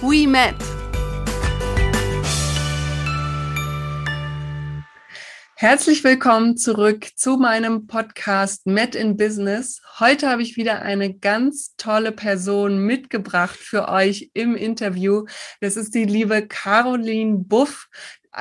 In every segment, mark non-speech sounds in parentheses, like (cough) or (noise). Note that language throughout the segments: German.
we met. Herzlich willkommen zurück zu meinem Podcast Met in Business. Heute habe ich wieder eine ganz tolle Person mitgebracht für euch im Interview. Das ist die liebe Caroline Buff.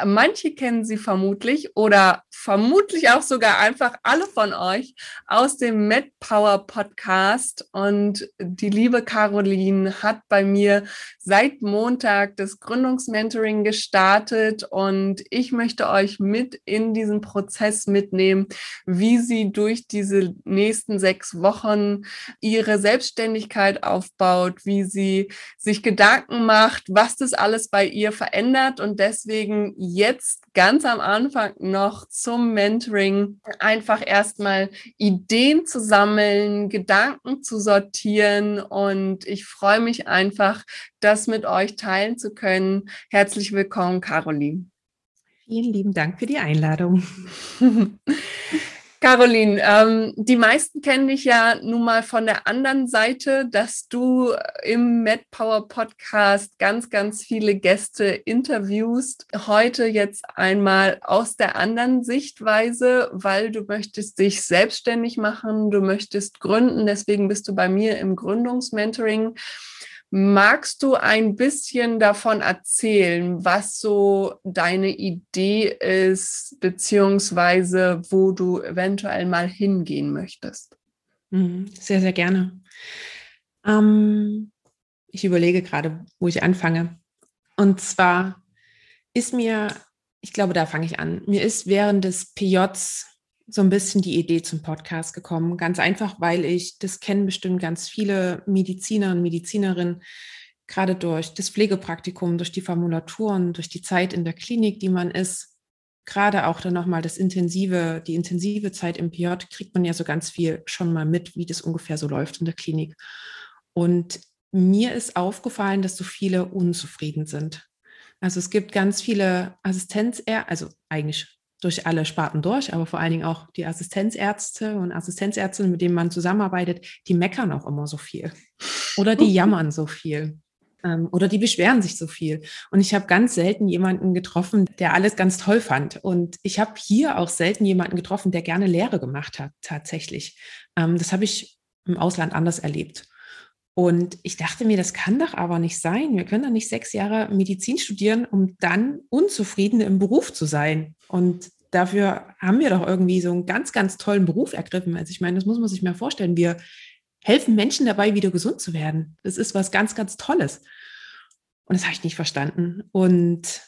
Manche kennen sie vermutlich oder vermutlich auch sogar einfach alle von euch aus dem MedPower Podcast. Und die liebe Caroline hat bei mir seit Montag das Gründungsmentoring gestartet und ich möchte euch mit in diesen Prozess mitnehmen, wie sie durch diese nächsten sechs Wochen ihre Selbstständigkeit aufbaut, wie sie sich Gedanken macht, was das alles bei ihr verändert und deswegen jetzt ganz am Anfang noch zum Mentoring einfach erstmal Ideen zu sammeln, Gedanken zu sortieren und ich freue mich einfach, das mit euch teilen zu können. Herzlich willkommen, Caroline. Vielen lieben Dank für die Einladung. (laughs) Caroline, ähm, die meisten kennen dich ja nun mal von der anderen Seite, dass du im MedPower Podcast ganz, ganz viele Gäste interviewst. Heute jetzt einmal aus der anderen Sichtweise, weil du möchtest dich selbstständig machen, du möchtest gründen. Deswegen bist du bei mir im Gründungsmentoring. Magst du ein bisschen davon erzählen, was so deine Idee ist, beziehungsweise wo du eventuell mal hingehen möchtest? Mhm, sehr, sehr gerne. Ähm, ich überlege gerade, wo ich anfange. Und zwar ist mir, ich glaube, da fange ich an, mir ist während des PJs so ein bisschen die Idee zum Podcast gekommen. Ganz einfach, weil ich, das kennen bestimmt ganz viele Mediziner und Medizinerinnen, gerade durch das Pflegepraktikum, durch die Formulaturen, durch die Zeit in der Klinik, die man ist, gerade auch dann nochmal das intensive, die intensive Zeit im PJ, kriegt man ja so ganz viel schon mal mit, wie das ungefähr so läuft in der Klinik. Und mir ist aufgefallen, dass so viele unzufrieden sind. Also es gibt ganz viele Assistenzärzte, also eigentlich durch alle Sparten durch, aber vor allen Dingen auch die Assistenzärzte und Assistenzärztinnen, mit denen man zusammenarbeitet, die meckern auch immer so viel oder die (laughs) jammern so viel ähm, oder die beschweren sich so viel. Und ich habe ganz selten jemanden getroffen, der alles ganz toll fand. Und ich habe hier auch selten jemanden getroffen, der gerne Lehre gemacht hat, tatsächlich. Ähm, das habe ich im Ausland anders erlebt. Und ich dachte mir, das kann doch aber nicht sein. Wir können doch nicht sechs Jahre Medizin studieren, um dann unzufrieden im Beruf zu sein. Und dafür haben wir doch irgendwie so einen ganz, ganz tollen Beruf ergriffen. Also ich meine, das muss man sich mal vorstellen. Wir helfen Menschen dabei, wieder gesund zu werden. Das ist was ganz, ganz Tolles. Und das habe ich nicht verstanden. Und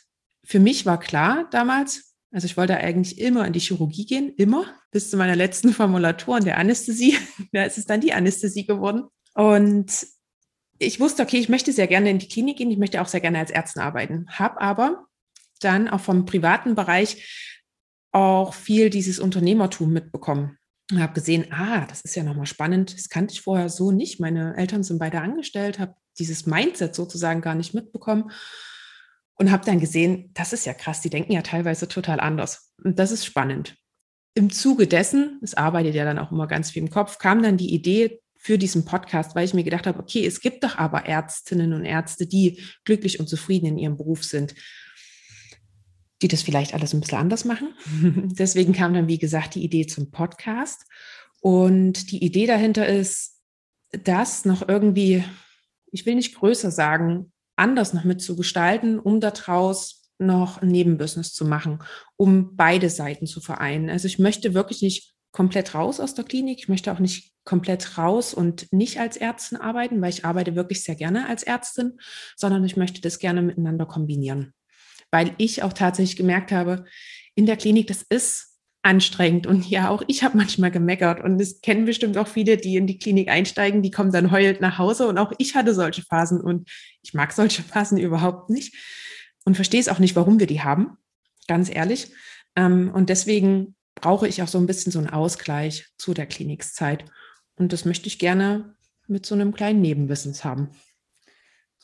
für mich war klar damals, also ich wollte eigentlich immer in die Chirurgie gehen, immer, bis zu meiner letzten (laughs) Formulatur in der Anästhesie. (laughs) Da ist es dann die Anästhesie geworden. Und ich wusste, okay, ich möchte sehr gerne in die Klinik gehen, ich möchte auch sehr gerne als Ärztin arbeiten, habe aber dann auch vom privaten Bereich auch viel dieses Unternehmertum mitbekommen. Und habe gesehen, ah, das ist ja nochmal spannend. Das kannte ich vorher so nicht. Meine Eltern sind beide angestellt, habe dieses Mindset sozusagen gar nicht mitbekommen und habe dann gesehen, das ist ja krass, die denken ja teilweise total anders. Und das ist spannend. Im Zuge dessen, es arbeitet ja dann auch immer ganz viel im Kopf, kam dann die Idee, für diesen Podcast, weil ich mir gedacht habe, okay, es gibt doch aber Ärztinnen und Ärzte, die glücklich und zufrieden in ihrem Beruf sind, die das vielleicht alles ein bisschen anders machen. (laughs) Deswegen kam dann, wie gesagt, die Idee zum Podcast. Und die Idee dahinter ist, das noch irgendwie, ich will nicht größer sagen, anders noch mitzugestalten, um daraus noch ein Nebenbusiness zu machen, um beide Seiten zu vereinen. Also ich möchte wirklich nicht komplett raus aus der Klinik. Ich möchte auch nicht komplett raus und nicht als Ärztin arbeiten, weil ich arbeite wirklich sehr gerne als Ärztin, sondern ich möchte das gerne miteinander kombinieren. Weil ich auch tatsächlich gemerkt habe, in der Klinik, das ist anstrengend. Und ja, auch ich habe manchmal gemeckert. Und es kennen bestimmt auch viele, die in die Klinik einsteigen, die kommen dann heulend nach Hause. Und auch ich hatte solche Phasen. Und ich mag solche (laughs) Phasen überhaupt nicht. Und verstehe es auch nicht, warum wir die haben. Ganz ehrlich. Ähm, und deswegen brauche ich auch so ein bisschen so einen Ausgleich zu der Klinikzeit. Und das möchte ich gerne mit so einem kleinen Nebenwissens haben.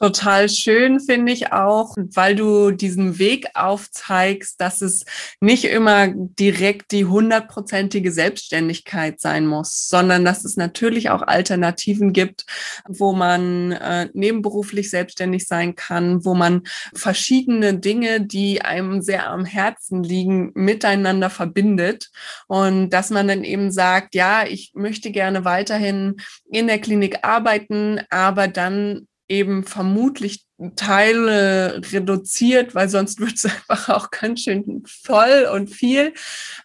Total schön finde ich auch, weil du diesen Weg aufzeigst, dass es nicht immer direkt die hundertprozentige Selbstständigkeit sein muss, sondern dass es natürlich auch Alternativen gibt, wo man äh, nebenberuflich selbstständig sein kann, wo man verschiedene Dinge, die einem sehr am Herzen liegen, miteinander verbindet. Und dass man dann eben sagt, ja, ich möchte gerne weiterhin in der Klinik arbeiten, aber dann eben vermutlich Teile reduziert, weil sonst wird es (laughs) einfach auch ganz schön voll und viel.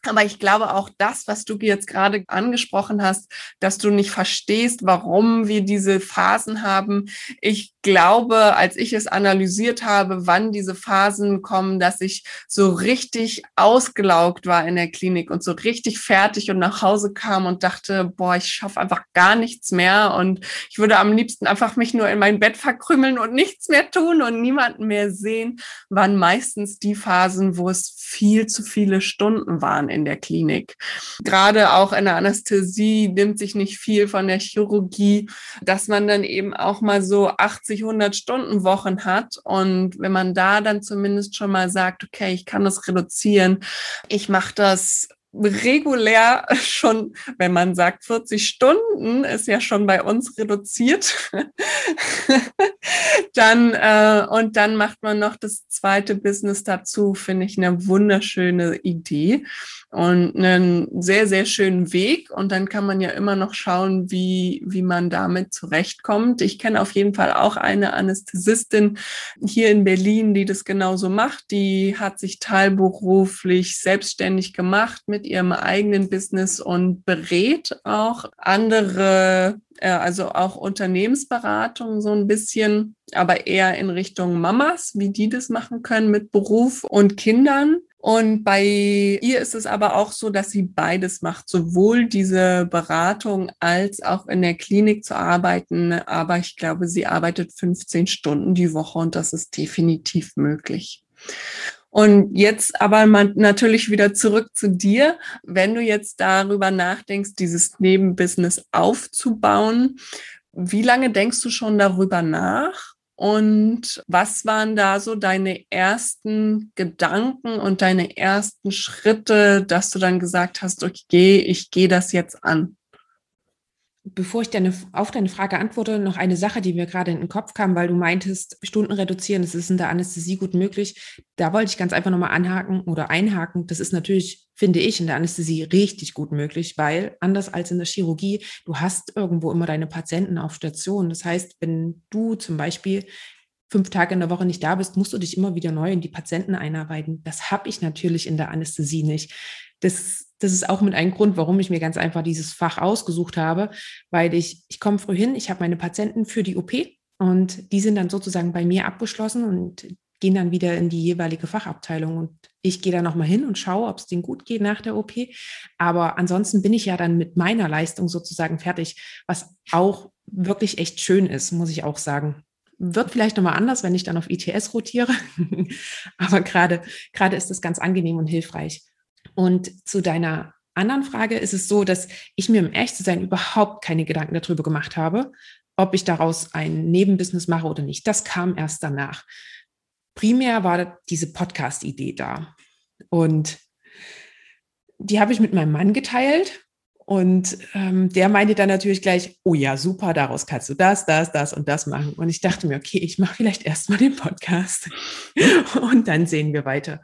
Aber ich glaube auch das, was du jetzt gerade angesprochen hast, dass du nicht verstehst, warum wir diese Phasen haben. Ich glaube, als ich es analysiert habe, wann diese Phasen kommen, dass ich so richtig ausgelaugt war in der Klinik und so richtig fertig und nach Hause kam und dachte, boah, ich schaffe einfach gar nichts mehr und ich würde am liebsten einfach mich nur in mein Bett verkrümmeln und nichts mehr tun und niemanden mehr sehen, waren meistens die Phasen, wo es viel zu viele Stunden waren in der Klinik. Gerade auch in der Anästhesie nimmt sich nicht viel von der Chirurgie, dass man dann eben auch mal so 80, 100 Stunden Wochen hat. Und wenn man da dann zumindest schon mal sagt, okay, ich kann das reduzieren, ich mache das regulär schon, wenn man sagt 40 Stunden, ist ja schon bei uns reduziert. (laughs) dann äh, und dann macht man noch das zweite Business dazu, finde ich eine wunderschöne Idee und einen sehr, sehr schönen Weg. Und dann kann man ja immer noch schauen, wie, wie man damit zurechtkommt. Ich kenne auf jeden Fall auch eine Anästhesistin hier in Berlin, die das genauso macht. Die hat sich teilberuflich selbstständig gemacht mit ihrem eigenen Business und berät auch andere äh, also auch Unternehmensberatung so ein bisschen, aber eher in Richtung Mamas, wie die das machen können mit Beruf und Kindern. Und bei ihr ist es aber auch so, dass sie beides macht, sowohl diese Beratung als auch in der Klinik zu arbeiten. Aber ich glaube, sie arbeitet 15 Stunden die Woche und das ist definitiv möglich. Und jetzt aber mal natürlich wieder zurück zu dir. Wenn du jetzt darüber nachdenkst, dieses Nebenbusiness aufzubauen, wie lange denkst du schon darüber nach? Und was waren da so deine ersten Gedanken und deine ersten Schritte, dass du dann gesagt hast, okay, ich gehe das jetzt an? Bevor ich deine, auf deine Frage antworte, noch eine Sache, die mir gerade in den Kopf kam, weil du meintest, Stunden reduzieren, das ist in der Anästhesie gut möglich. Da wollte ich ganz einfach nochmal anhaken oder einhaken. Das ist natürlich, finde ich, in der Anästhesie richtig gut möglich, weil anders als in der Chirurgie, du hast irgendwo immer deine Patienten auf Station. Das heißt, wenn du zum Beispiel fünf Tage in der Woche nicht da bist, musst du dich immer wieder neu in die Patienten einarbeiten. Das habe ich natürlich in der Anästhesie nicht. Das, das ist auch mit einem Grund, warum ich mir ganz einfach dieses Fach ausgesucht habe, weil ich, ich komme früh hin, ich habe meine Patienten für die OP und die sind dann sozusagen bei mir abgeschlossen und gehen dann wieder in die jeweilige Fachabteilung und ich gehe da nochmal hin und schaue, ob es denen gut geht nach der OP. Aber ansonsten bin ich ja dann mit meiner Leistung sozusagen fertig, was auch wirklich echt schön ist, muss ich auch sagen. Wird vielleicht nochmal anders, wenn ich dann auf ITS rotiere. (laughs) Aber gerade, gerade ist es ganz angenehm und hilfreich. Und zu deiner anderen Frage ist es so, dass ich mir, um ehrlich zu sein, überhaupt keine Gedanken darüber gemacht habe, ob ich daraus ein Nebenbusiness mache oder nicht. Das kam erst danach. Primär war diese Podcast-Idee da. Und die habe ich mit meinem Mann geteilt. Und ähm, der meinte dann natürlich gleich, oh ja, super, daraus kannst du das, das, das und das machen. Und ich dachte mir, okay, ich mache vielleicht erstmal den Podcast (laughs) und dann sehen wir weiter.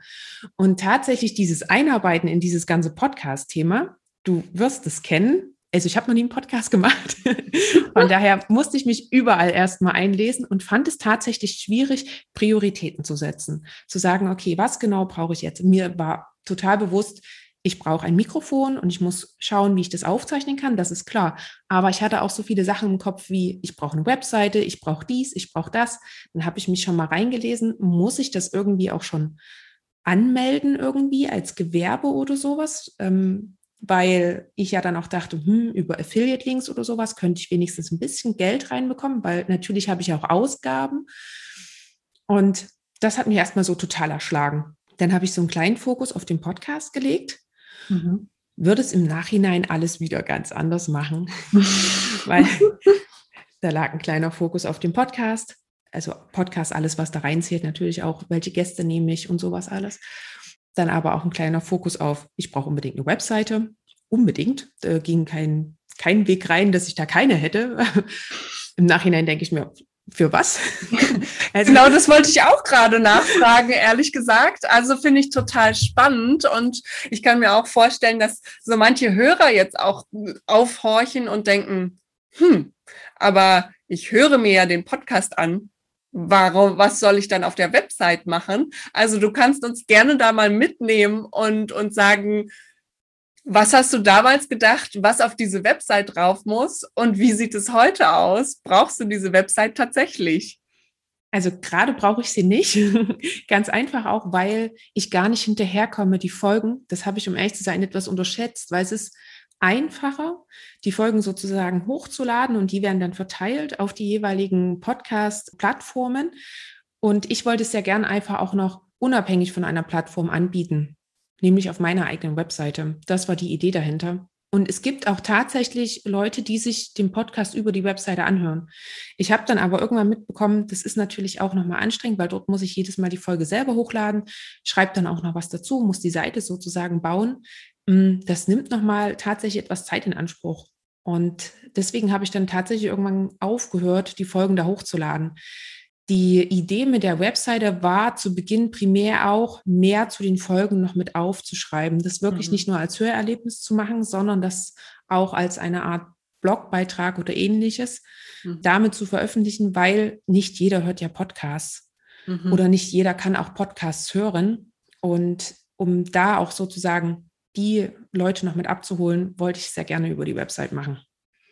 Und tatsächlich dieses Einarbeiten in dieses ganze Podcast-Thema, du wirst es kennen. Also ich habe noch nie einen Podcast gemacht. (laughs) Von daher musste ich mich überall erstmal einlesen und fand es tatsächlich schwierig, Prioritäten zu setzen. Zu sagen, okay, was genau brauche ich jetzt? Mir war total bewusst, ich brauche ein Mikrofon und ich muss schauen, wie ich das aufzeichnen kann, das ist klar. Aber ich hatte auch so viele Sachen im Kopf wie, ich brauche eine Webseite, ich brauche dies, ich brauche das. Dann habe ich mich schon mal reingelesen, muss ich das irgendwie auch schon anmelden irgendwie als Gewerbe oder sowas, ähm, weil ich ja dann auch dachte, hm, über Affiliate-Links oder sowas könnte ich wenigstens ein bisschen Geld reinbekommen, weil natürlich habe ich auch Ausgaben. Und das hat mich erstmal so total erschlagen. Dann habe ich so einen kleinen Fokus auf den Podcast gelegt. Mhm. Würde es im Nachhinein alles wieder ganz anders machen, (laughs) weil da lag ein kleiner Fokus auf dem Podcast. Also Podcast, alles, was da reinzählt, natürlich auch, welche Gäste nehme ich und sowas alles. Dann aber auch ein kleiner Fokus auf, ich brauche unbedingt eine Webseite. Unbedingt. Da ging kein, kein Weg rein, dass ich da keine hätte. (laughs) Im Nachhinein denke ich mir, für was? (laughs) Also genau, das wollte ich auch gerade nachfragen, ehrlich gesagt. Also finde ich total spannend und ich kann mir auch vorstellen, dass so manche Hörer jetzt auch aufhorchen und denken, hm, aber ich höre mir ja den Podcast an. Warum, was soll ich dann auf der Website machen? Also du kannst uns gerne da mal mitnehmen und, und sagen, was hast du damals gedacht, was auf diese Website drauf muss und wie sieht es heute aus? Brauchst du diese Website tatsächlich? Also gerade brauche ich sie nicht. (laughs) Ganz einfach auch, weil ich gar nicht hinterherkomme, die Folgen, das habe ich, um ehrlich zu sein, etwas unterschätzt, weil es ist einfacher, die Folgen sozusagen hochzuladen und die werden dann verteilt auf die jeweiligen Podcast-Plattformen. Und ich wollte es ja gern einfach auch noch unabhängig von einer Plattform anbieten nämlich auf meiner eigenen Webseite. Das war die Idee dahinter. Und es gibt auch tatsächlich Leute, die sich den Podcast über die Webseite anhören. Ich habe dann aber irgendwann mitbekommen, das ist natürlich auch nochmal anstrengend, weil dort muss ich jedes Mal die Folge selber hochladen, schreibe dann auch noch was dazu, muss die Seite sozusagen bauen. Mm, das nimmt nochmal tatsächlich etwas Zeit in Anspruch. Und deswegen habe ich dann tatsächlich irgendwann aufgehört, die Folgen da hochzuladen. Die Idee mit der Webseite war zu Beginn primär auch, mehr zu den Folgen noch mit aufzuschreiben. Das wirklich mhm. nicht nur als Hörerlebnis zu machen, sondern das auch als eine Art Blogbeitrag oder ähnliches mhm. damit zu veröffentlichen, weil nicht jeder hört ja Podcasts mhm. oder nicht jeder kann auch Podcasts hören. Und um da auch sozusagen die Leute noch mit abzuholen, wollte ich sehr gerne über die Website machen.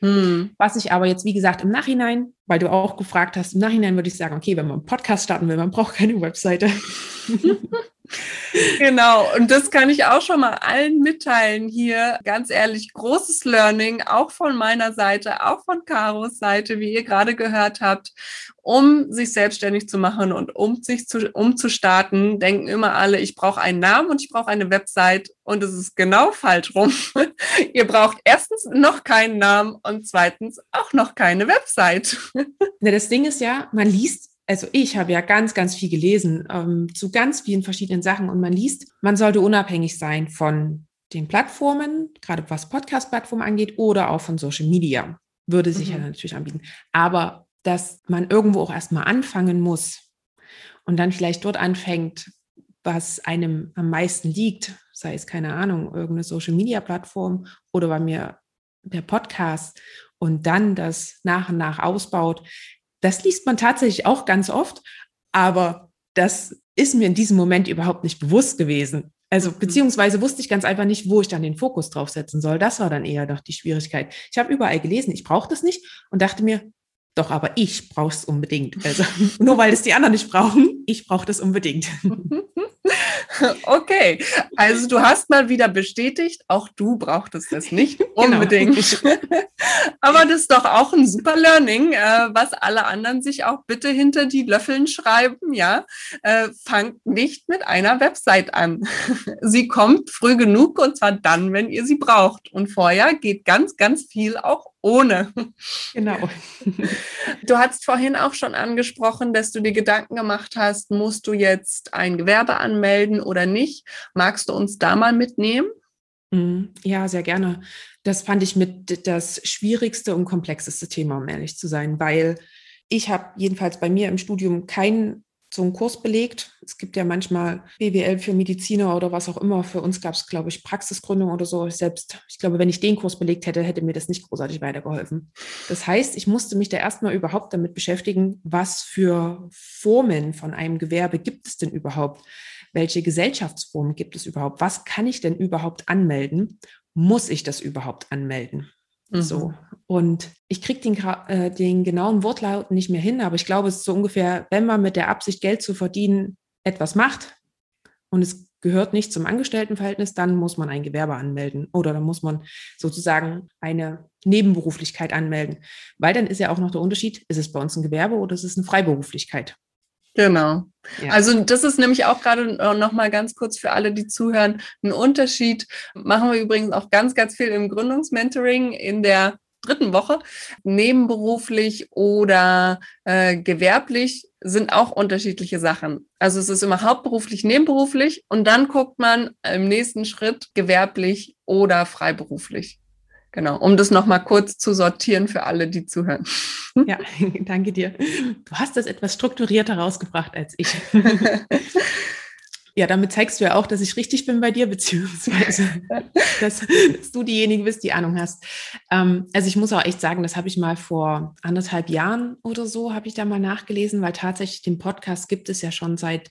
Hm. Was ich aber jetzt, wie gesagt, im Nachhinein, weil du auch gefragt hast, im Nachhinein würde ich sagen, okay, wenn man einen Podcast starten will, man braucht keine Webseite. (laughs) genau, und das kann ich auch schon mal allen mitteilen hier. Ganz ehrlich, großes Learning, auch von meiner Seite, auch von Karos Seite, wie ihr gerade gehört habt. Um sich selbstständig zu machen und um sich zu, um zu starten, denken immer alle, ich brauche einen Namen und ich brauche eine Website. Und es ist genau falsch rum. (laughs) ihr braucht erstens noch keinen Namen und zweitens auch noch keine Website. das Ding ist ja, man liest also ich habe ja ganz, ganz viel gelesen ähm, zu ganz vielen verschiedenen Sachen und man liest, man sollte unabhängig sein von den Plattformen, gerade was Podcast-Plattformen angeht, oder auch von Social Media. Würde sich mhm. ja natürlich anbieten. Aber dass man irgendwo auch erstmal anfangen muss und dann vielleicht dort anfängt, was einem am meisten liegt, sei es keine Ahnung, irgendeine Social Media Plattform oder bei mir der Podcast und dann das nach und nach ausbaut, das liest man tatsächlich auch ganz oft, aber das ist mir in diesem Moment überhaupt nicht bewusst gewesen. Also mhm. beziehungsweise wusste ich ganz einfach nicht, wo ich dann den Fokus drauf setzen soll. Das war dann eher doch die Schwierigkeit. Ich habe überall gelesen, ich brauche das nicht und dachte mir, doch, aber ich brauche es unbedingt. Also (laughs) nur weil es die anderen nicht brauchen, ich brauche das unbedingt. (laughs) (laughs) Okay, also du hast mal wieder bestätigt, auch du brauchtest es nicht (laughs) genau. unbedingt. Genau. (laughs) Aber das ist doch auch ein super Learning, äh, was alle anderen sich auch bitte hinter die Löffeln schreiben. Ja, äh, fangt nicht mit einer Website an. Sie kommt früh genug und zwar dann, wenn ihr sie braucht. Und vorher geht ganz, ganz viel auch ohne. Genau. (laughs) Du hast vorhin auch schon angesprochen, dass du dir Gedanken gemacht hast, musst du jetzt ein Gewerbe anmelden oder nicht? Magst du uns da mal mitnehmen? Mhm. Ja, sehr gerne. Das fand ich mit das schwierigste und komplexeste Thema, um ehrlich zu sein, weil ich habe jedenfalls bei mir im Studium kein so einen Kurs belegt. Es gibt ja manchmal BWL für Mediziner oder was auch immer. Für uns gab es, glaube ich, Praxisgründung oder so. Selbst, ich glaube, wenn ich den Kurs belegt hätte, hätte mir das nicht großartig weitergeholfen. Das heißt, ich musste mich da erstmal überhaupt damit beschäftigen, was für Formen von einem Gewerbe gibt es denn überhaupt? Welche Gesellschaftsformen gibt es überhaupt? Was kann ich denn überhaupt anmelden? Muss ich das überhaupt anmelden? Mhm. So. Und ich kriege den, äh, den genauen Wortlaut nicht mehr hin, aber ich glaube, es ist so ungefähr, wenn man mit der Absicht, Geld zu verdienen, etwas macht, und es gehört nicht zum Angestelltenverhältnis, dann muss man ein Gewerbe anmelden oder dann muss man sozusagen eine Nebenberuflichkeit anmelden. Weil dann ist ja auch noch der Unterschied, ist es bei uns ein Gewerbe oder ist es eine Freiberuflichkeit? Genau. Ja. Also das ist nämlich auch gerade noch mal ganz kurz für alle, die zuhören, ein Unterschied. Machen wir übrigens auch ganz, ganz viel im Gründungsmentoring in der dritten Woche. Nebenberuflich oder äh, gewerblich sind auch unterschiedliche Sachen. Also es ist immer hauptberuflich, nebenberuflich und dann guckt man im nächsten Schritt gewerblich oder freiberuflich. Genau, um das nochmal kurz zu sortieren für alle, die zuhören. (laughs) Ja, (laughs) danke dir. Du hast das etwas strukturierter rausgebracht als ich. (laughs) Ja, damit zeigst du ja auch, dass ich richtig bin bei dir, beziehungsweise dass, dass du diejenige bist, die Ahnung hast. Ähm, also ich muss auch echt sagen, das habe ich mal vor anderthalb Jahren oder so, habe ich da mal nachgelesen, weil tatsächlich den Podcast gibt es ja schon seit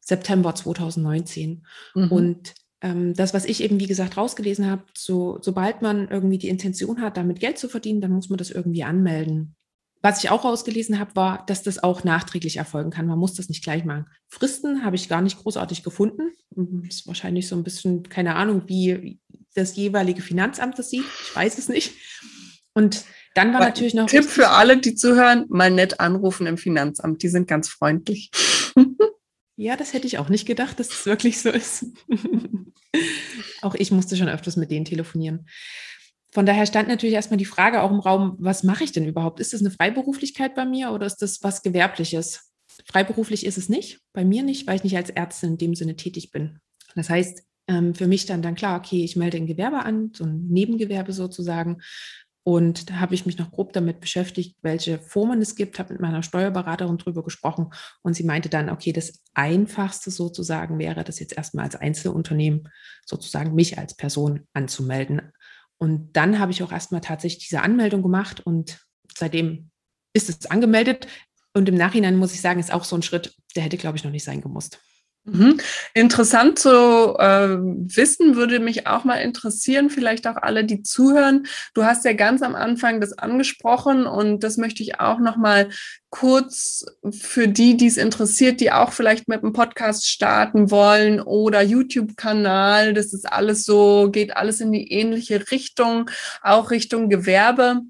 September 2019. Mhm. Und das, was ich eben, wie gesagt, rausgelesen habe, so, sobald man irgendwie die Intention hat, damit Geld zu verdienen, dann muss man das irgendwie anmelden. Was ich auch ausgelesen habe, war, dass das auch nachträglich erfolgen kann. Man muss das nicht gleich machen. Fristen habe ich gar nicht großartig gefunden. Das mhm, ist wahrscheinlich so ein bisschen, keine Ahnung, wie das jeweilige Finanzamt das sieht. Ich weiß es nicht. Und dann war Aber natürlich noch. Tipp für alle, die zuhören, mal nett anrufen im Finanzamt. Die sind ganz freundlich. (laughs) Ja, das hätte ich auch nicht gedacht, dass es wirklich so ist. (laughs) auch ich musste schon öfters mit denen telefonieren. Von daher stand natürlich erstmal die Frage auch im Raum, was mache ich denn überhaupt? Ist das eine Freiberuflichkeit bei mir oder ist das was Gewerbliches? Freiberuflich ist es nicht, bei mir nicht, weil ich nicht als Ärztin in dem Sinne tätig bin. Das heißt, ähm, für mich dann dann klar, okay, ich melde ein Gewerbe an, so ein Nebengewerbe sozusagen. Und da habe ich mich noch grob damit beschäftigt, welche Formen es gibt, habe mit meiner Steuerberaterin drüber gesprochen und sie meinte dann, okay, das Einfachste sozusagen wäre, das jetzt erstmal als Einzelunternehmen sozusagen mich als Person anzumelden. Und dann habe ich auch erstmal tatsächlich diese Anmeldung gemacht und seitdem ist es angemeldet. Und im Nachhinein muss ich sagen, ist auch so ein Schritt, der hätte, glaube ich, noch nicht sein gemusst. Mhm. Interessant zu äh, wissen, würde mich auch mal interessieren, vielleicht auch alle, die zuhören. Du hast ja ganz am Anfang das angesprochen und das möchte ich auch noch mal kurz für die, die es interessiert, die auch vielleicht mit einem Podcast starten wollen oder YouTube-Kanal. Das ist alles so, geht alles in die ähnliche Richtung, auch Richtung Gewerbe.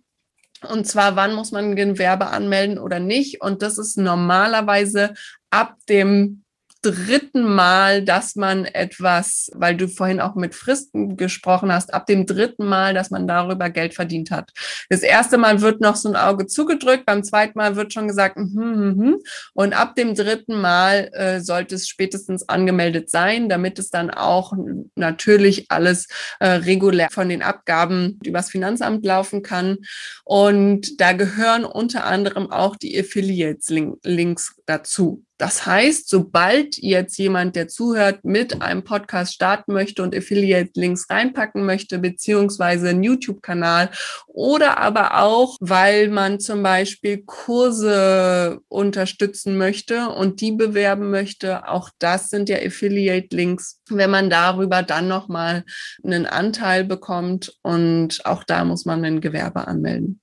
Und zwar, wann muss man Gewerbe anmelden oder nicht? Und das ist normalerweise ab dem dritten Mal, dass man etwas, weil du vorhin auch mit Fristen gesprochen hast, ab dem dritten Mal, dass man darüber Geld verdient hat. Das erste Mal wird noch so ein Auge zugedrückt, beim zweiten Mal wird schon gesagt, hm, hm, hm. und ab dem dritten Mal äh, sollte es spätestens angemeldet sein, damit es dann auch natürlich alles äh, regulär von den Abgaben übers Finanzamt laufen kann. Und da gehören unter anderem auch die Affiliates-Links dazu. Das heißt, sobald jetzt jemand, der zuhört, mit einem Podcast starten möchte und Affiliate-Links reinpacken möchte, beziehungsweise einen YouTube-Kanal oder aber auch, weil man zum Beispiel Kurse unterstützen möchte und die bewerben möchte, auch das sind ja Affiliate-Links, wenn man darüber dann nochmal einen Anteil bekommt und auch da muss man ein Gewerbe anmelden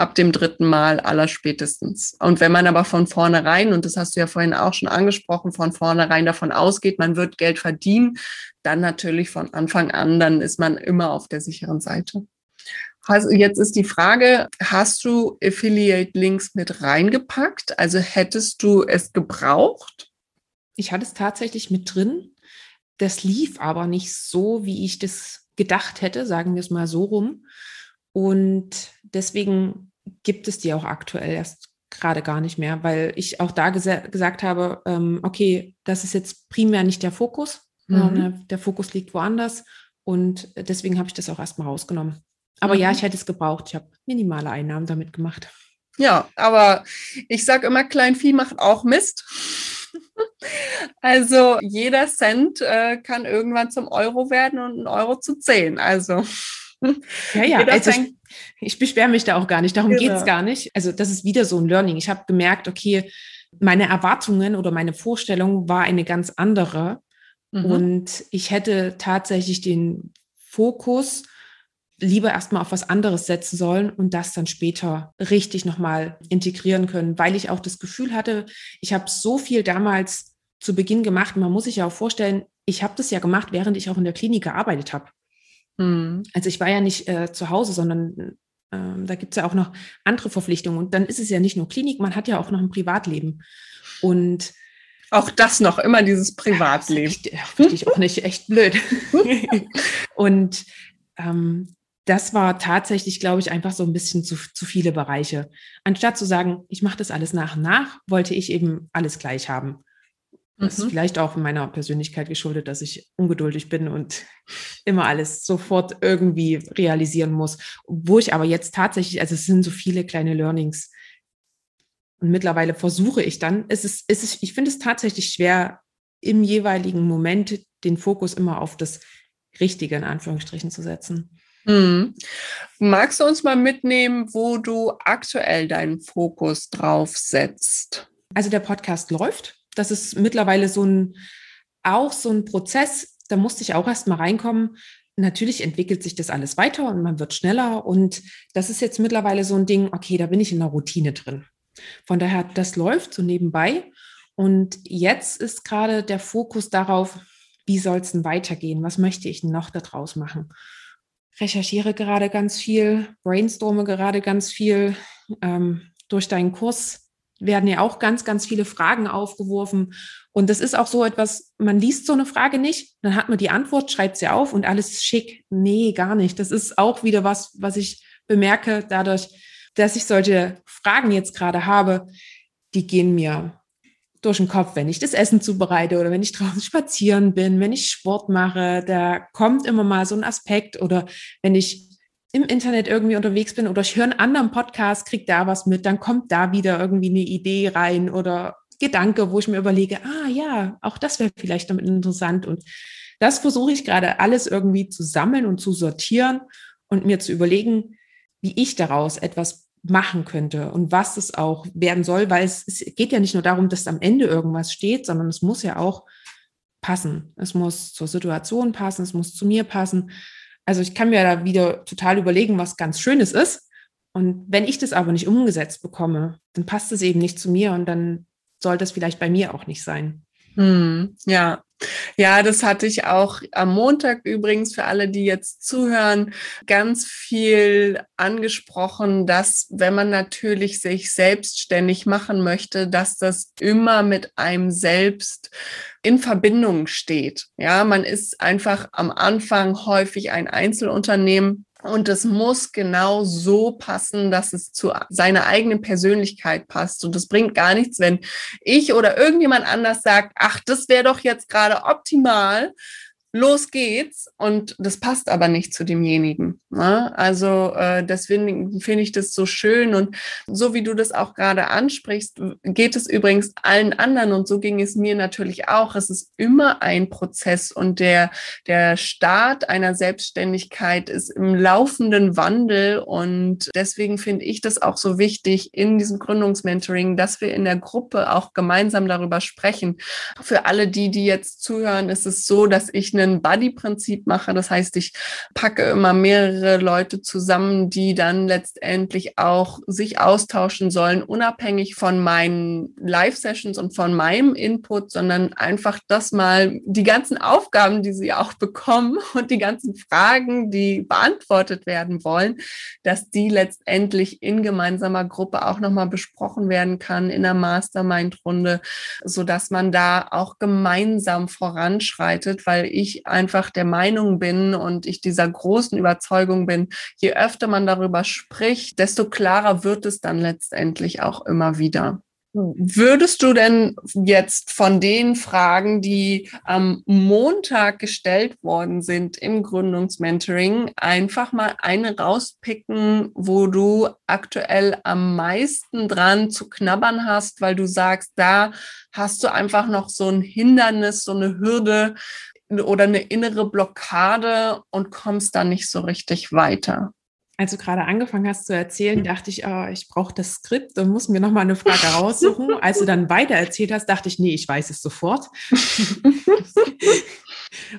ab dem dritten Mal aller spätestens. Und wenn man aber von vornherein, und das hast du ja vorhin auch schon angesprochen, von vornherein davon ausgeht, man wird Geld verdienen, dann natürlich von Anfang an, dann ist man immer auf der sicheren Seite. Also jetzt ist die Frage, hast du Affiliate-Links mit reingepackt? Also hättest du es gebraucht? Ich hatte es tatsächlich mit drin. Das lief aber nicht so, wie ich das gedacht hätte, sagen wir es mal so rum. Und deswegen gibt es die auch aktuell erst gerade gar nicht mehr, weil ich auch da gesa gesagt habe, ähm, okay, das ist jetzt primär nicht der Fokus, mhm. Der Fokus liegt woanders und deswegen habe ich das auch erstmal rausgenommen. Aber mhm. ja, ich hätte es gebraucht. Ich habe minimale Einnahmen damit gemacht. Ja, aber ich sage immer, Kleinvieh macht auch Mist. (laughs) also jeder Cent äh, kann irgendwann zum Euro werden und ein Euro zu zehn. Also (laughs) ja, ja, also ich, ich beschwere mich da auch gar nicht. Darum genau. geht es gar nicht. Also das ist wieder so ein Learning. Ich habe gemerkt, okay, meine Erwartungen oder meine Vorstellung war eine ganz andere. Mhm. Und ich hätte tatsächlich den Fokus lieber erstmal auf was anderes setzen sollen und das dann später richtig nochmal integrieren können, weil ich auch das Gefühl hatte, ich habe so viel damals zu Beginn gemacht. Man muss sich ja auch vorstellen, ich habe das ja gemacht, während ich auch in der Klinik gearbeitet habe. Mhm. Also ich war ja nicht äh, zu Hause, sondern äh, da gibt es ja auch noch andere Verpflichtungen. Und dann ist es ja nicht nur Klinik, man hat ja auch noch ein Privatleben. Und auch das noch, immer dieses Privatleben. Ja, Finde ich auch nicht echt blöd. (laughs) und ähm, das war tatsächlich, glaube ich, einfach so ein bisschen zu, zu viele Bereiche. Anstatt zu sagen, ich mache das alles nach und nach, wollte ich eben alles gleich haben. Das mhm. ist vielleicht auch meiner Persönlichkeit geschuldet, dass ich ungeduldig bin und (laughs) immer alles sofort irgendwie realisieren muss. Wo ich aber jetzt tatsächlich, also es sind so viele kleine Learnings. Und mittlerweile versuche ich dann, es ist, es ist, ich finde es tatsächlich schwer, im jeweiligen Moment den Fokus immer auf das Richtige in Anführungsstrichen zu setzen. Hm. Magst du uns mal mitnehmen, wo du aktuell deinen Fokus drauf setzt? Also der Podcast läuft das ist mittlerweile so ein, auch so ein Prozess, da musste ich auch erst mal reinkommen. Natürlich entwickelt sich das alles weiter und man wird schneller. Und das ist jetzt mittlerweile so ein Ding, okay, da bin ich in der Routine drin. Von daher, das läuft so nebenbei. Und jetzt ist gerade der Fokus darauf, wie soll es denn weitergehen? Was möchte ich noch daraus machen? Recherchiere gerade ganz viel, brainstorme gerade ganz viel. Ähm, durch deinen Kurs werden ja auch ganz, ganz viele Fragen aufgeworfen. Und das ist auch so etwas, man liest so eine Frage nicht, dann hat man die Antwort, schreibt sie auf und alles ist schick. Nee, gar nicht. Das ist auch wieder was, was ich bemerke dadurch, dass ich solche Fragen jetzt gerade habe, die gehen mir durch den Kopf, wenn ich das Essen zubereite oder wenn ich draußen spazieren bin, wenn ich Sport mache, da kommt immer mal so ein Aspekt oder wenn ich im Internet irgendwie unterwegs bin oder ich höre einen anderen Podcast, kriege da was mit, dann kommt da wieder irgendwie eine Idee rein oder Gedanke, wo ich mir überlege, ah ja, auch das wäre vielleicht damit interessant. Und das versuche ich gerade alles irgendwie zu sammeln und zu sortieren und mir zu überlegen, wie ich daraus etwas machen könnte und was es auch werden soll, weil es, es geht ja nicht nur darum, dass am Ende irgendwas steht, sondern es muss ja auch passen. Es muss zur Situation passen, es muss zu mir passen. Also ich kann mir da wieder total überlegen, was ganz Schönes ist. Und wenn ich das aber nicht umgesetzt bekomme, dann passt es eben nicht zu mir und dann soll das vielleicht bei mir auch nicht sein. Hm, ja, ja, das hatte ich auch am Montag übrigens für alle, die jetzt zuhören, ganz viel angesprochen, dass wenn man natürlich sich selbstständig machen möchte, dass das immer mit einem selbst in Verbindung steht. Ja, man ist einfach am Anfang häufig ein Einzelunternehmen und es muss genau so passen, dass es zu seiner eigenen Persönlichkeit passt. Und es bringt gar nichts, wenn ich oder irgendjemand anders sagt, ach, das wäre doch jetzt gerade optimal los geht's und das passt aber nicht zu demjenigen. Ne? Also äh, deswegen finde ich das so schön und so wie du das auch gerade ansprichst, geht es übrigens allen anderen und so ging es mir natürlich auch. Es ist immer ein Prozess und der, der Start einer Selbstständigkeit ist im laufenden Wandel und deswegen finde ich das auch so wichtig in diesem Gründungsmentoring, dass wir in der Gruppe auch gemeinsam darüber sprechen. Für alle die, die jetzt zuhören, ist es so, dass ich ein Buddy-Prinzip mache. Das heißt, ich packe immer mehrere Leute zusammen, die dann letztendlich auch sich austauschen sollen, unabhängig von meinen Live-Sessions und von meinem Input, sondern einfach das mal, die ganzen Aufgaben, die sie auch bekommen (laughs) und die ganzen Fragen, die beantwortet werden wollen, dass die letztendlich in gemeinsamer Gruppe auch nochmal besprochen werden kann in der Mastermind-Runde, sodass man da auch gemeinsam voranschreitet, weil ich einfach der Meinung bin und ich dieser großen Überzeugung bin, je öfter man darüber spricht, desto klarer wird es dann letztendlich auch immer wieder. Würdest du denn jetzt von den Fragen, die am Montag gestellt worden sind im Gründungsmentoring, einfach mal eine rauspicken, wo du aktuell am meisten dran zu knabbern hast, weil du sagst, da hast du einfach noch so ein Hindernis, so eine Hürde, oder eine innere Blockade und kommst dann nicht so richtig weiter. Als du gerade angefangen hast zu erzählen, dachte ich, oh, ich brauche das Skript und muss mir nochmal eine Frage raussuchen. (laughs) Als du dann weiter erzählt hast, dachte ich, nee, ich weiß es sofort. (laughs)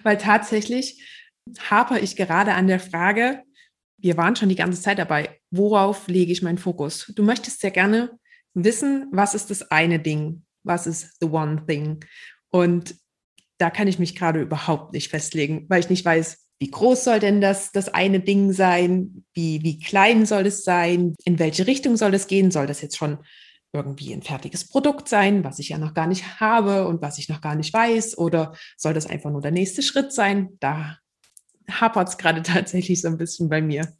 Weil tatsächlich haper ich gerade an der Frage, wir waren schon die ganze Zeit dabei, worauf lege ich meinen Fokus? Du möchtest sehr gerne wissen, was ist das eine Ding? Was ist the one thing? Und da kann ich mich gerade überhaupt nicht festlegen, weil ich nicht weiß, wie groß soll denn das, das eine Ding sein? Wie, wie klein soll es sein? In welche Richtung soll es gehen? Soll das jetzt schon irgendwie ein fertiges Produkt sein, was ich ja noch gar nicht habe und was ich noch gar nicht weiß? Oder soll das einfach nur der nächste Schritt sein? Da hapert es gerade (laughs) tatsächlich so ein bisschen bei mir.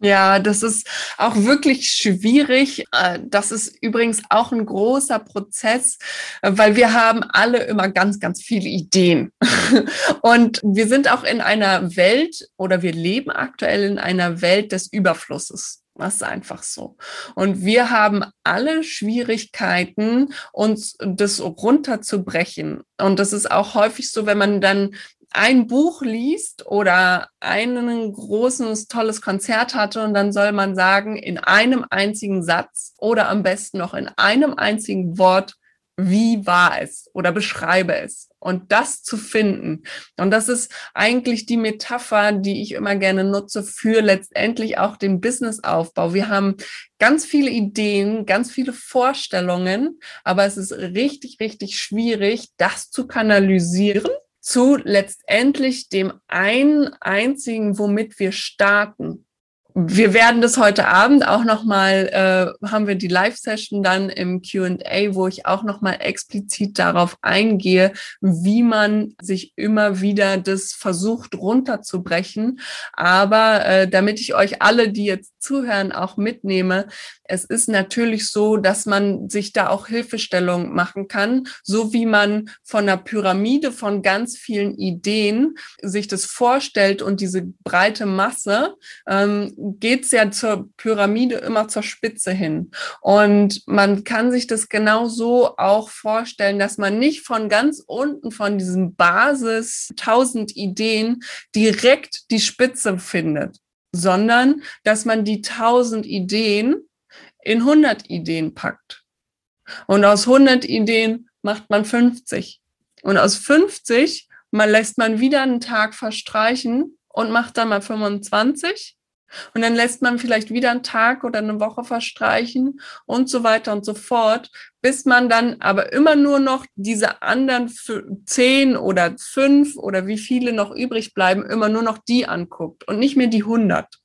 Ja, das ist auch wirklich schwierig. Äh, das ist übrigens auch ein großer Prozess, äh, weil wir haben alle immer ganz, ganz viele Ideen. (laughs) Und wir sind auch in einer Welt oder wir leben aktuell in einer Welt des Überflusses. Das ist einfach so. Und wir haben alle Schwierigkeiten, uns das runterzubrechen. Und das ist auch häufig so, wenn man dann ein Buch liest oder ein großes, tolles Konzert hatte und dann soll man sagen, in einem einzigen Satz oder am besten noch in einem einzigen Wort, wie war es oder beschreibe es. Und das zu finden. Und das ist eigentlich die Metapher, die ich immer gerne nutze für letztendlich auch den Businessaufbau. Wir haben ganz viele Ideen, ganz viele Vorstellungen, aber es ist richtig, richtig schwierig, das zu kanalisieren zu letztendlich dem einen einzigen, womit wir starten wir werden das heute Abend auch nochmal, äh, haben wir die Live-Session dann im QA, wo ich auch nochmal explizit darauf eingehe, wie man sich immer wieder das versucht runterzubrechen. Aber äh, damit ich euch alle, die jetzt zuhören, auch mitnehme, es ist natürlich so, dass man sich da auch Hilfestellung machen kann, so wie man von einer Pyramide von ganz vielen Ideen sich das vorstellt und diese breite Masse. Ähm, geht es ja zur Pyramide immer zur Spitze hin. Und man kann sich das genau so auch vorstellen, dass man nicht von ganz unten, von diesem Basis 1000 Ideen direkt die Spitze findet, sondern dass man die 1000 Ideen in 100 Ideen packt. Und aus 100 Ideen macht man 50. Und aus 50 mal lässt man wieder einen Tag verstreichen und macht dann mal 25 und dann lässt man vielleicht wieder einen Tag oder eine Woche verstreichen und so weiter und so fort, bis man dann aber immer nur noch diese anderen zehn oder fünf oder wie viele noch übrig bleiben, immer nur noch die anguckt und nicht mehr die hundert.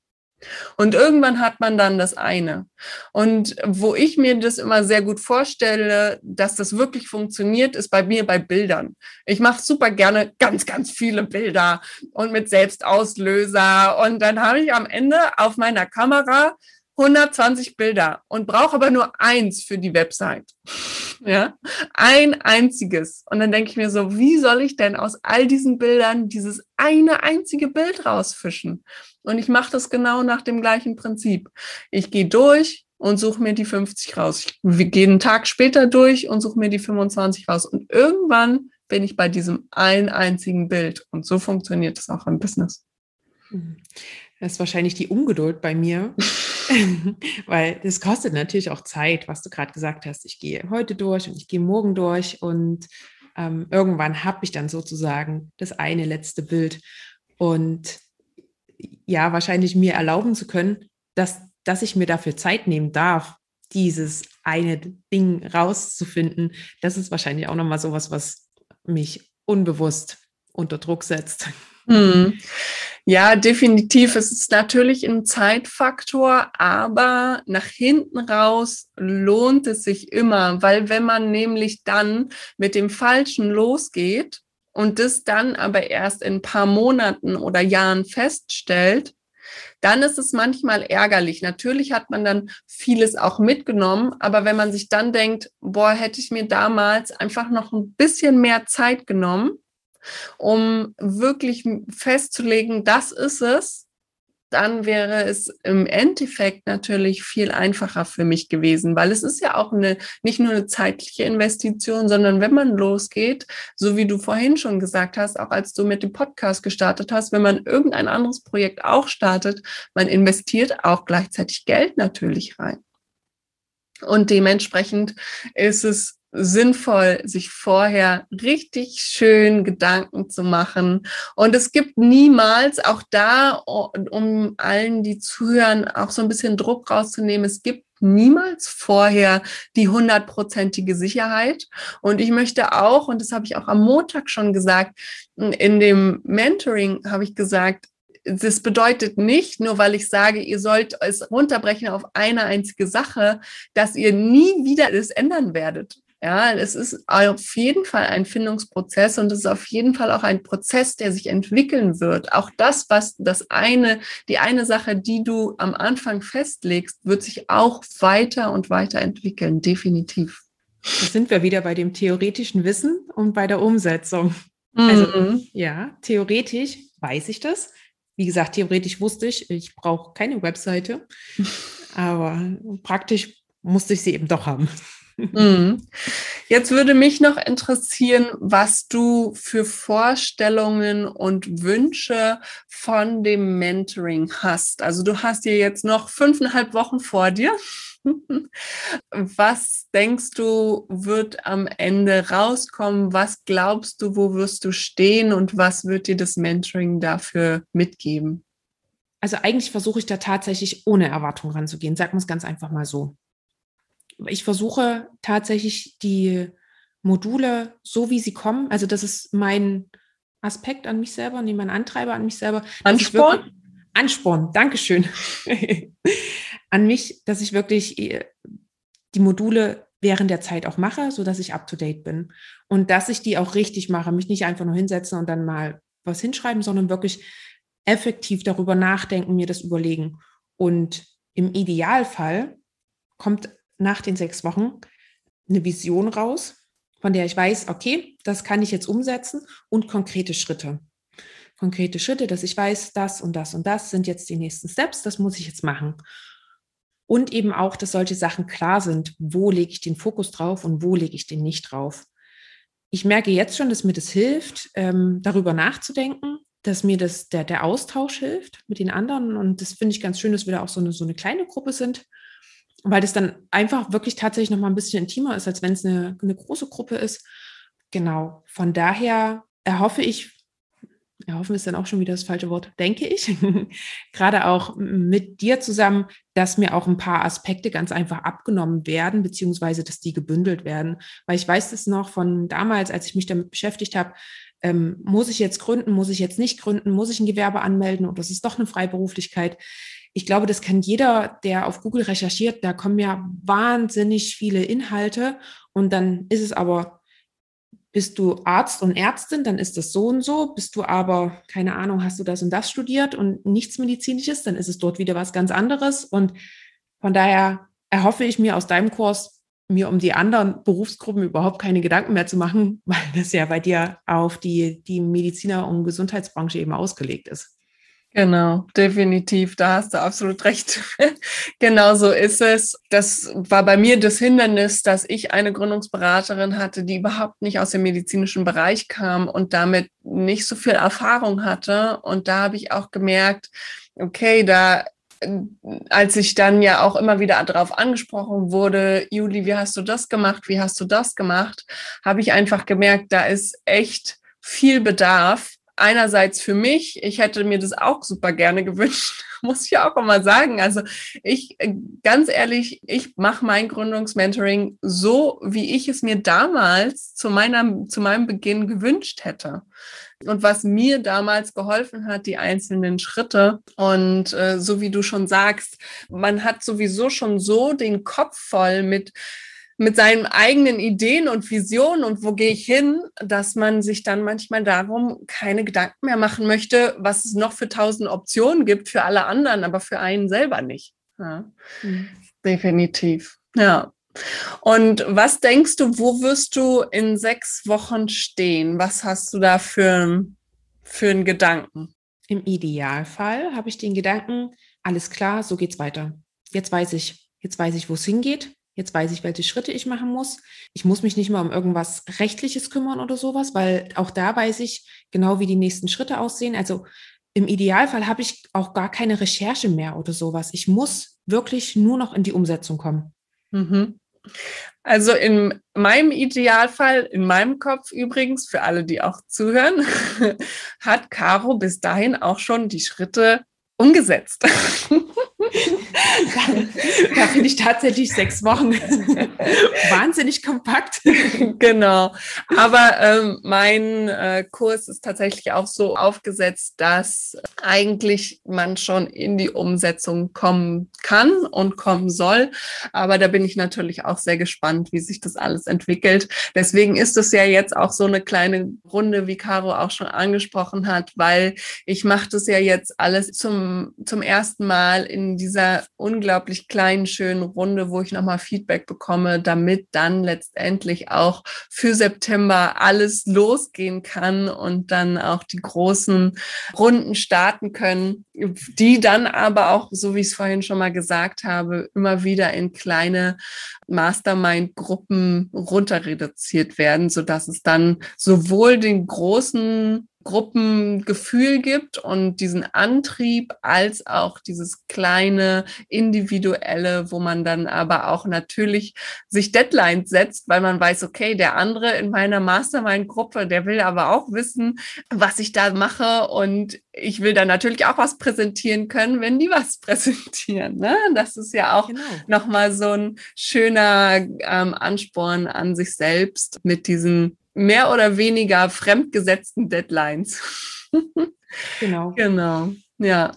Und irgendwann hat man dann das eine. Und wo ich mir das immer sehr gut vorstelle, dass das wirklich funktioniert, ist bei mir bei Bildern. Ich mache super gerne ganz, ganz viele Bilder und mit Selbstauslöser. Und dann habe ich am Ende auf meiner Kamera 120 Bilder und brauche aber nur eins für die Website. Ja, ein einziges. Und dann denke ich mir so, wie soll ich denn aus all diesen Bildern dieses eine einzige Bild rausfischen? Und ich mache das genau nach dem gleichen Prinzip. Ich gehe durch und suche mir die 50 raus. Ich gehe einen Tag später durch und suche mir die 25 raus. Und irgendwann bin ich bei diesem einen einzigen Bild. Und so funktioniert es auch im Business. Mhm. Das ist wahrscheinlich die Ungeduld bei mir, (laughs) (laughs) weil das kostet natürlich auch Zeit, was du gerade gesagt hast. Ich gehe heute durch und ich gehe morgen durch und ähm, irgendwann habe ich dann sozusagen das eine letzte Bild. Und ja, wahrscheinlich mir erlauben zu können, dass, dass ich mir dafür Zeit nehmen darf, dieses eine Ding rauszufinden, das ist wahrscheinlich auch nochmal sowas, was mich unbewusst unter Druck setzt. Hm. Ja, definitiv. Es ist natürlich ein Zeitfaktor, aber nach hinten raus lohnt es sich immer, weil wenn man nämlich dann mit dem Falschen losgeht, und das dann aber erst in ein paar Monaten oder Jahren feststellt, dann ist es manchmal ärgerlich. Natürlich hat man dann vieles auch mitgenommen, aber wenn man sich dann denkt, boah, hätte ich mir damals einfach noch ein bisschen mehr Zeit genommen, um wirklich festzulegen, das ist es, dann wäre es im Endeffekt natürlich viel einfacher für mich gewesen, weil es ist ja auch eine, nicht nur eine zeitliche Investition, sondern wenn man losgeht, so wie du vorhin schon gesagt hast, auch als du mit dem Podcast gestartet hast, wenn man irgendein anderes Projekt auch startet, man investiert auch gleichzeitig Geld natürlich rein. Und dementsprechend ist es sinnvoll, sich vorher richtig schön Gedanken zu machen. Und es gibt niemals, auch da, um allen, die zuhören, auch so ein bisschen Druck rauszunehmen, es gibt niemals vorher die hundertprozentige Sicherheit. Und ich möchte auch, und das habe ich auch am Montag schon gesagt, in dem Mentoring habe ich gesagt, das bedeutet nicht, nur weil ich sage, ihr sollt es runterbrechen auf eine einzige Sache, dass ihr nie wieder es ändern werdet. Ja, es ist auf jeden Fall ein Findungsprozess und es ist auf jeden Fall auch ein Prozess, der sich entwickeln wird. Auch das, was das eine, die eine Sache, die du am Anfang festlegst, wird sich auch weiter und weiter entwickeln, definitiv. Da sind wir wieder bei dem theoretischen Wissen und bei der Umsetzung. Also, mhm. Also, ja, theoretisch weiß ich das. Wie gesagt, theoretisch wusste ich, ich brauche keine Webseite, (laughs) aber praktisch musste ich sie eben doch haben. Mhm. Jetzt würde mich noch interessieren, was du für Vorstellungen und Wünsche von dem Mentoring hast. Also du hast hier jetzt noch fünfeinhalb Wochen vor dir. (laughs) Was denkst du, wird am Ende rauskommen? Was glaubst du, wo wirst du stehen und was wird dir das Mentoring dafür mitgeben? Also eigentlich versuche ich da tatsächlich ohne Erwartung ranzugehen. Sagen wir es ganz einfach mal so ich versuche tatsächlich die Module so, wie sie kommen. Also das ist mein Aspekt an mich selber, nee, mein Antreiber an mich selber. Ansporn? Ansporn, Dankeschön. (laughs) an mich, dass ich wirklich äh, die Module während der Zeit auch mache, so dass ich up to date bin und dass ich die auch richtig mache, mich nicht einfach nur hinsetzen und dann mal was hinschreiben, sondern wirklich effektiv darüber nachdenken, mir das überlegen. Und im Idealfall kommt nach den sechs Wochen eine Vision raus, von der ich weiß, okay, das kann ich jetzt umsetzen und konkrete Schritte. Konkrete Schritte, dass ich weiß, das und das und das sind jetzt die nächsten Steps, das muss ich jetzt machen. Und eben auch, dass solche Sachen klar sind, wo lege ich den Fokus drauf und wo lege ich den nicht drauf. Ich merke jetzt schon, dass mir das hilft, ähm, darüber nachzudenken, dass mir das, der, der Austausch hilft mit den anderen. Und das finde ich ganz schön, dass wir da auch so eine, so eine kleine Gruppe sind, weil das dann einfach wirklich tatsächlich noch mal ein bisschen intimer ist, als wenn es eine, eine große Gruppe ist. Genau. Von daher erhoffe ich, erhoffen ist dann auch schon wieder das falsche Wort, denke ich, (laughs) gerade auch mit dir zusammen, dass mir auch ein paar Aspekte ganz einfach abgenommen werden, beziehungsweise dass die gebündelt werden. Weil ich weiß das noch von damals, als ich mich damit beschäftigt habe, ähm, muss ich jetzt gründen, muss ich jetzt nicht gründen, muss ich ein Gewerbe anmelden oder ist es doch eine Freiberuflichkeit? Ich glaube, das kann jeder, der auf Google recherchiert, da kommen ja wahnsinnig viele Inhalte und dann ist es aber, bist du Arzt und Ärztin, dann ist das so und so. Bist du aber, keine Ahnung, hast du das und das studiert und nichts Medizinisches, dann ist es dort wieder was ganz anderes. Und von daher erhoffe ich mir aus deinem Kurs, mir um die anderen Berufsgruppen überhaupt keine Gedanken mehr zu machen, (laughs) weil das ja bei dir auf die, die Mediziner- und Gesundheitsbranche eben ausgelegt ist. Genau, definitiv. Da hast du absolut recht. (laughs) genau so ist es. Das war bei mir das Hindernis, dass ich eine Gründungsberaterin hatte, die überhaupt nicht aus dem medizinischen Bereich kam und damit nicht so viel Erfahrung hatte. Und da habe ich auch gemerkt, okay, da als ich dann ja auch immer wieder darauf angesprochen wurde, Juli, wie hast du das gemacht? Wie hast du das gemacht? Habe ich einfach gemerkt, da ist echt viel Bedarf einerseits für mich, ich hätte mir das auch super gerne gewünscht, (laughs) muss ich auch immer sagen. Also ich, äh, ganz ehrlich, ich mache mein Gründungsmentoring so, wie ich es mir damals zu, meiner, zu meinem Beginn gewünscht hätte. Und was mir damals geholfen hat, die einzelnen Schritte. Und äh, so wie du schon sagst, man hat sowieso schon so den Kopf voll mit, mit seinen eigenen Ideen und Visionen und wo gehe ich hin, dass man sich dann manchmal darum keine Gedanken mehr machen möchte, was es noch für tausend Optionen gibt für alle anderen, aber für einen selber nicht. Ja, mhm. Definitiv. Ja. Und was denkst du, wo wirst du in sechs Wochen stehen? Was hast du da für, für einen Gedanken? Im Idealfall habe ich den Gedanken, alles klar, so geht's weiter. Jetzt weiß ich, jetzt weiß ich, wo es hingeht. Jetzt weiß ich, welche Schritte ich machen muss. Ich muss mich nicht mehr um irgendwas Rechtliches kümmern oder sowas, weil auch da weiß ich genau, wie die nächsten Schritte aussehen. Also im Idealfall habe ich auch gar keine Recherche mehr oder sowas. Ich muss wirklich nur noch in die Umsetzung kommen. Mhm. Also in meinem Idealfall, in meinem Kopf übrigens, für alle, die auch zuhören, (laughs) hat Caro bis dahin auch schon die Schritte umgesetzt. (laughs) da, da finde ich tatsächlich sechs Wochen (laughs) wahnsinnig kompakt. genau. Aber ähm, mein äh, Kurs ist tatsächlich auch so aufgesetzt, dass eigentlich man schon in die Umsetzung kommen kann und kommen soll. Aber da bin ich natürlich auch sehr gespannt, wie sich das alles entwickelt. Deswegen ist es ja jetzt auch so eine kleine Runde, wie Caro auch schon angesprochen hat, weil ich mache das ja jetzt alles zum, zum ersten Mal in dieser unglaublich kleinen, schönen Runde, wo ich nochmal Feedback bekomme, damit dann letztendlich auch für September alles losgehen kann und dann auch die großen Runden starten können, die dann aber auch, so wie ich es vorhin schon mal gesagt habe, immer wieder in kleine Mastermind-Gruppen runter reduziert werden, sodass es dann sowohl den großen Gruppengefühl gibt und diesen Antrieb als auch dieses kleine individuelle, wo man dann aber auch natürlich sich Deadlines setzt, weil man weiß, okay, der andere in meiner Mastermind-Gruppe, der will aber auch wissen, was ich da mache und ich will dann natürlich auch was präsentieren können, wenn die was (laughs) präsentieren. Ne? Das ist ja auch genau. nochmal so ein schöner ähm, Ansporn an sich selbst mit diesen mehr oder weniger fremdgesetzten Deadlines. (laughs) genau. Genau. Ja.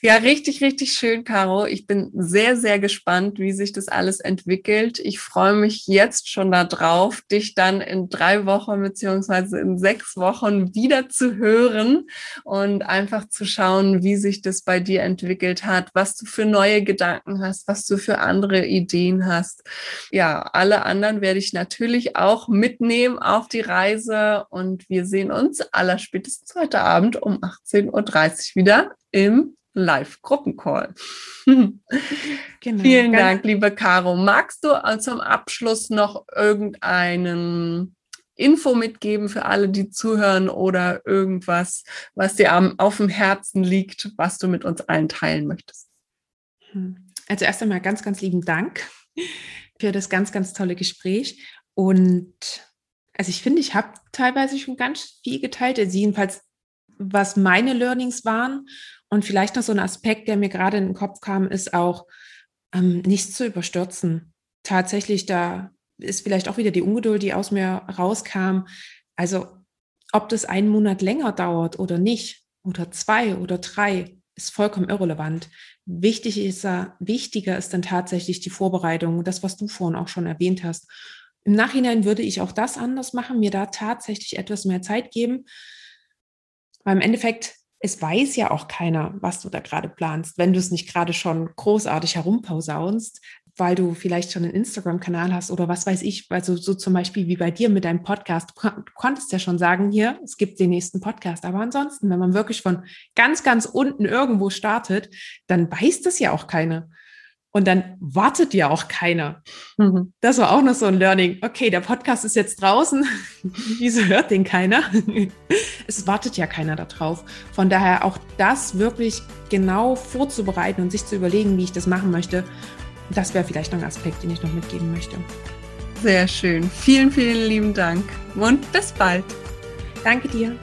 Ja, richtig, richtig schön, Caro. Ich bin sehr, sehr gespannt, wie sich das alles entwickelt. Ich freue mich jetzt schon darauf, dich dann in drei Wochen beziehungsweise in sechs Wochen wieder zu hören und einfach zu schauen, wie sich das bei dir entwickelt hat, was du für neue Gedanken hast, was du für andere Ideen hast. Ja, alle anderen werde ich natürlich auch mitnehmen auf die Reise und wir sehen uns aller spätestens heute Abend um 18.30 Uhr wieder im Live-Gruppencall. (laughs) genau. Vielen Dank, liebe Caro. Magst du zum Abschluss noch irgendeinen Info mitgeben für alle, die zuhören oder irgendwas, was dir am, auf dem Herzen liegt, was du mit uns allen teilen möchtest? Hm. Also erst einmal ganz, ganz lieben Dank für das ganz, ganz tolle Gespräch. Und also ich finde, ich habe teilweise schon ganz viel geteilt, also jedenfalls was meine Learnings waren. Und vielleicht noch so ein Aspekt, der mir gerade in den Kopf kam, ist auch, ähm, nichts zu überstürzen. Tatsächlich, da ist vielleicht auch wieder die Ungeduld, die aus mir rauskam. Also, ob das einen Monat länger dauert oder nicht, oder zwei oder drei, ist vollkommen irrelevant. Wichtig ist, wichtiger ist dann tatsächlich die Vorbereitung, das, was du vorhin auch schon erwähnt hast. Im Nachhinein würde ich auch das anders machen, mir da tatsächlich etwas mehr Zeit geben. Weil im Endeffekt, es weiß ja auch keiner, was du da gerade planst, wenn du es nicht gerade schon großartig herumpausaunst, weil du vielleicht schon einen Instagram-Kanal hast oder was weiß ich, also so zum Beispiel wie bei dir mit deinem Podcast, du konntest ja schon sagen, hier, es gibt den nächsten Podcast. Aber ansonsten, wenn man wirklich von ganz, ganz unten irgendwo startet, dann weiß das ja auch keiner. Und dann wartet ja auch keiner. Mhm. Das war auch noch so ein Learning. Okay, der Podcast ist jetzt draußen. (laughs) Wieso hört den keiner? (laughs) es wartet ja keiner darauf. Von daher auch das wirklich genau vorzubereiten und sich zu überlegen, wie ich das machen möchte. Das wäre vielleicht noch ein Aspekt, den ich noch mitgeben möchte. Sehr schön. Vielen, vielen lieben Dank und bis bald. Danke dir.